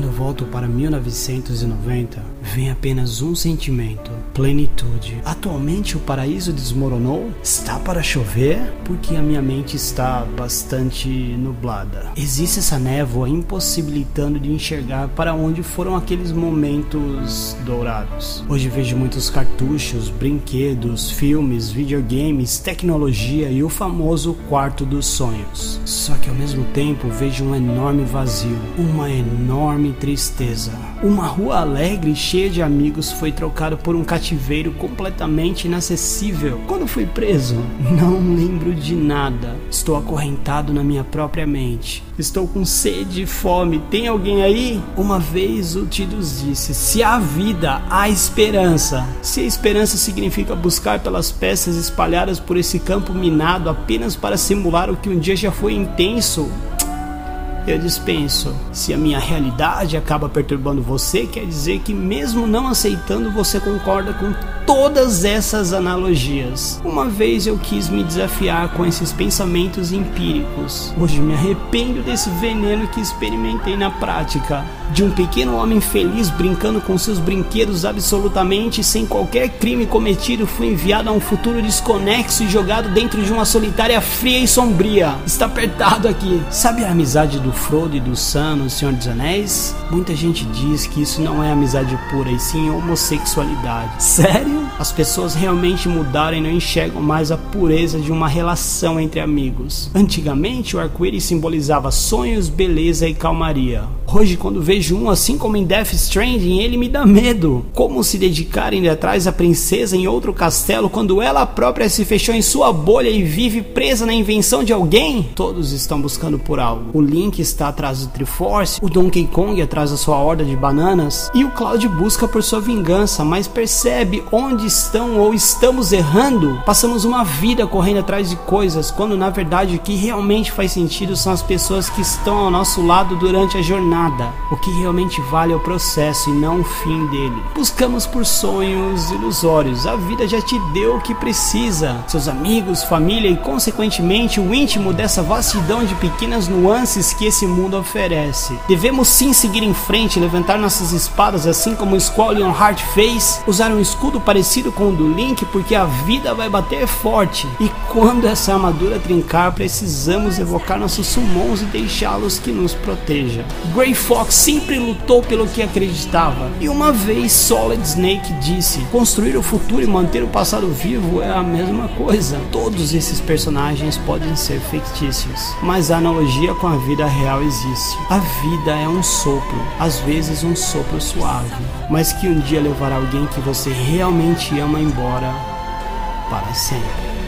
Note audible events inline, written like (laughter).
Quando eu volto para 1990, vem apenas um sentimento: plenitude. Atualmente o paraíso desmoronou? Está para chover? Porque a minha mente está bastante nublada. Existe essa névoa impossibilitando de enxergar para onde foram aqueles momentos dourados. Hoje vejo muitos cartuchos, brinquedos, filmes, videogames, tecnologia e o famoso quarto dos sonhos. Só que ao mesmo tempo vejo um enorme vazio, uma enorme tristeza. Uma rua alegre cheia de amigos foi trocado por um cativeiro completamente inacessível. Quando fui preso, (laughs) não lembro de nada. Estou acorrentado na minha própria mente. Estou com sede e fome. Tem alguém aí? Uma vez o Tidus disse: Se há vida, há esperança. Se a esperança significa buscar pelas peças espalhadas por esse campo minado apenas para simular o que um dia já foi intenso, eu dispenso. Se a minha realidade acaba perturbando você, quer dizer que, mesmo não aceitando, você concorda com todas essas analogias. Uma vez eu quis me desafiar com esses pensamentos empíricos. Hoje me arrependo desse veneno que experimentei na prática. De um pequeno homem feliz brincando com seus brinquedos absolutamente sem qualquer crime cometido, fui enviado a um futuro desconexo e jogado dentro de uma solitária fria e sombria. Está apertado aqui. Sabe a amizade do Frodo e do Sam no Senhor dos Anéis? Muita gente diz que isso não é amizade pura e sim homossexualidade. Sério? As pessoas realmente mudaram e não enxergam mais a pureza de uma relação entre amigos. Antigamente, o arco-íris simbolizava sonhos, beleza e calmaria. Hoje, quando vejo um assim como em Death Stranding, ele me dá medo. Como se dedicar indo atrás da princesa em outro castelo quando ela própria se fechou em sua bolha e vive presa na invenção de alguém? Todos estão buscando por algo. O Link está atrás do Triforce, o Donkey Kong atrás da sua horda de bananas e o Cloud busca por sua vingança, mas percebe onde estão ou estamos errando, passamos uma vida correndo atrás de coisas, quando na verdade o que realmente faz sentido são as pessoas que estão ao nosso lado durante a jornada. O que realmente vale é o processo e não o fim dele. Buscamos por sonhos ilusórios, a vida já te deu o que precisa, seus amigos, família e consequentemente o íntimo dessa vastidão de pequenas nuances que esse mundo oferece. Devemos sim seguir em frente, levantar nossas espadas assim como Squall Heart fez, usar um escudo parecido com o do Link porque a vida vai bater forte. E quando essa armadura trincar, precisamos evocar nossos summons e deixá-los que nos proteja. Grey Fox sempre lutou pelo que acreditava. E uma vez Solid Snake disse: construir o futuro e manter o passado vivo é a mesma coisa. Todos esses personagens podem ser fictícios, mas a analogia com a vida real existe. A vida é um sopro, às vezes um sopro suave, mas que um dia levará alguém que você realmente te ama embora para sempre.